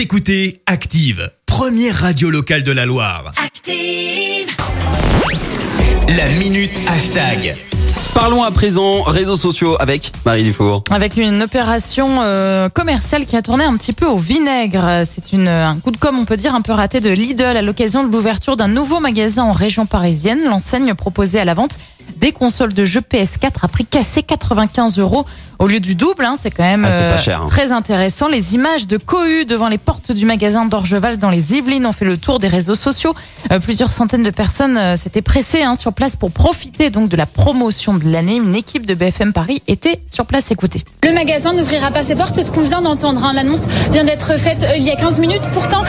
Vous écoutez Active, première radio locale de la Loire. Active. La minute hashtag. Parlons à présent réseaux sociaux avec Marie Dufour. Avec une opération euh, commerciale qui a tourné un petit peu au vinaigre. C'est une un coup de com, on peut dire, un peu raté de Lidl à l'occasion de l'ouverture d'un nouveau magasin en région parisienne. L'enseigne proposait à la vente des consoles de jeux PS4 à prix cassé 95 euros au lieu du double. hein. c'est quand même Ah, pas cher, hein. très intéressant. Les images de cohue devant les portes du magasin d'Orgeval dans les Yvelines ont fait le tour des réseaux sociaux. Euh, plusieurs centaines de personnes euh, s'étaient pressées hein, sur place pour profiter donc de la promotion de l'année. Une équipe de BFM Paris était sur place. Écoutez. Le magasin n'ouvrira pas ses portes, c'est ce qu'on vient d'entendre. hein. L'annonce vient d'être faite euh, il y a 15 minutes. Pourtant,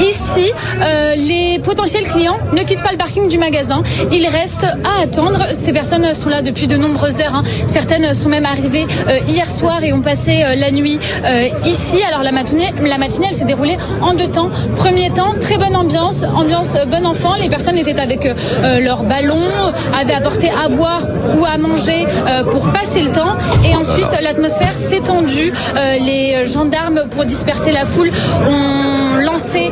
ici, euh, les potentiels clients ne quittent pas le parking du magasin. Ils restent à attendre. Ces personnes sont là depuis de nombreuses heures. hein. Certaines sont même arrivées euh, hier soir et ont passé euh, la nuit euh, ici. Alors la matinée, la matinée, elle s'est déroulée en deux temps. Premier temps, très bonne ambiance, ambiance bon enfant. Les personnes étaient avec leurs ballons, avaient apporté à boire ou à manger pour passer le temps. Et ensuite, l'atmosphère s'est tendue. Les gendarmes, pour disperser la foule, ont lancé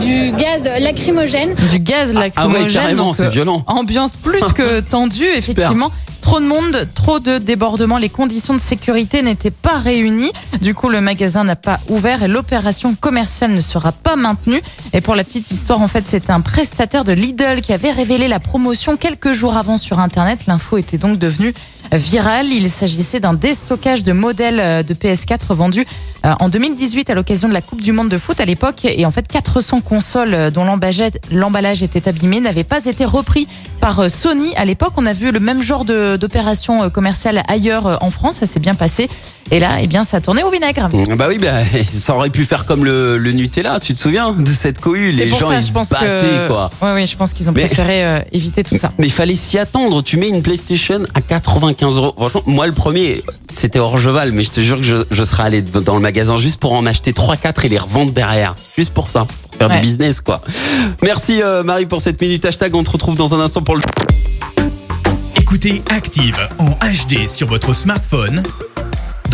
du gaz lacrymogène. du gaz Ah ouais, lacrymogène. carrément, c'est violent. Ambiance plus que tendue, effectivement. Trop de monde, trop de débordements. Les conditions de sécurité n'étaient pas réunies. Du coup, le magasin n'a pas ouvert et l'opération commerciale ne sera pas maintenue. Et pour la petite histoire, en fait, c'est un prestataire de Lidl qui avait révélé la promotion quelques jours avant sur Internet. L'info était donc devenue virale. Il s'agissait d'un déstockage de modèles euh, de PS4 vendus euh, en 2018 à l'occasion de la Coupe du Monde de foot à l'époque. Et en fait, 400 consoles euh, dont l'emballage était abîmé n'avaient pas été repris par Sony à l'époque. On a vu le même genre d'opération commerciale ailleurs en France. Ça s'est bien passé. Et là, eh bien, ça a tourné au vinaigre. Bah oui, bah, ça aurait pu faire comme le, le Nutella, tu te souviens de cette cohue? Les pour gens ça, ils je se pense battaient que. quoi. Ouais, oui, je pense qu'ils ont Mais- préféré euh, éviter tout ça. Mais il fallait s'y attendre. Tu mets une PlayStation à 95 euros. Franchement, moi le premier, c'était Orgeval, mais je te jure que je, je serais allé dans le magasin juste pour en acheter 3-4 et les revendre derrière. Juste pour ça. Pour faire Ouais. du business, quoi. Merci euh, Marie pour cette minute hashtag. On te retrouve dans un instant pour le... Écoutez Active en HD sur votre smartphone,